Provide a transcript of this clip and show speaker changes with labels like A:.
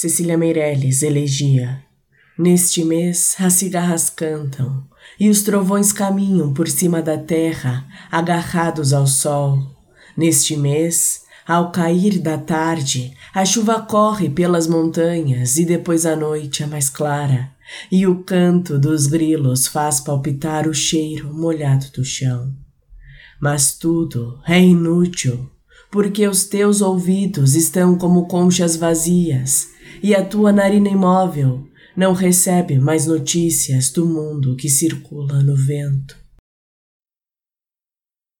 A: Cecília Meirelles, elegia. Neste mês as cigarras cantam e os trovões caminham por cima da terra, agarrados ao sol. Neste mês, ao cair da tarde, a chuva corre pelas montanhas e depois a noite é mais clara, e o canto dos grilos faz palpitar o cheiro molhado do chão. Mas tudo é inútil, porque os teus ouvidos estão como conchas vazias e a tua narina imóvel não recebe mais notícias do mundo que circula no vento.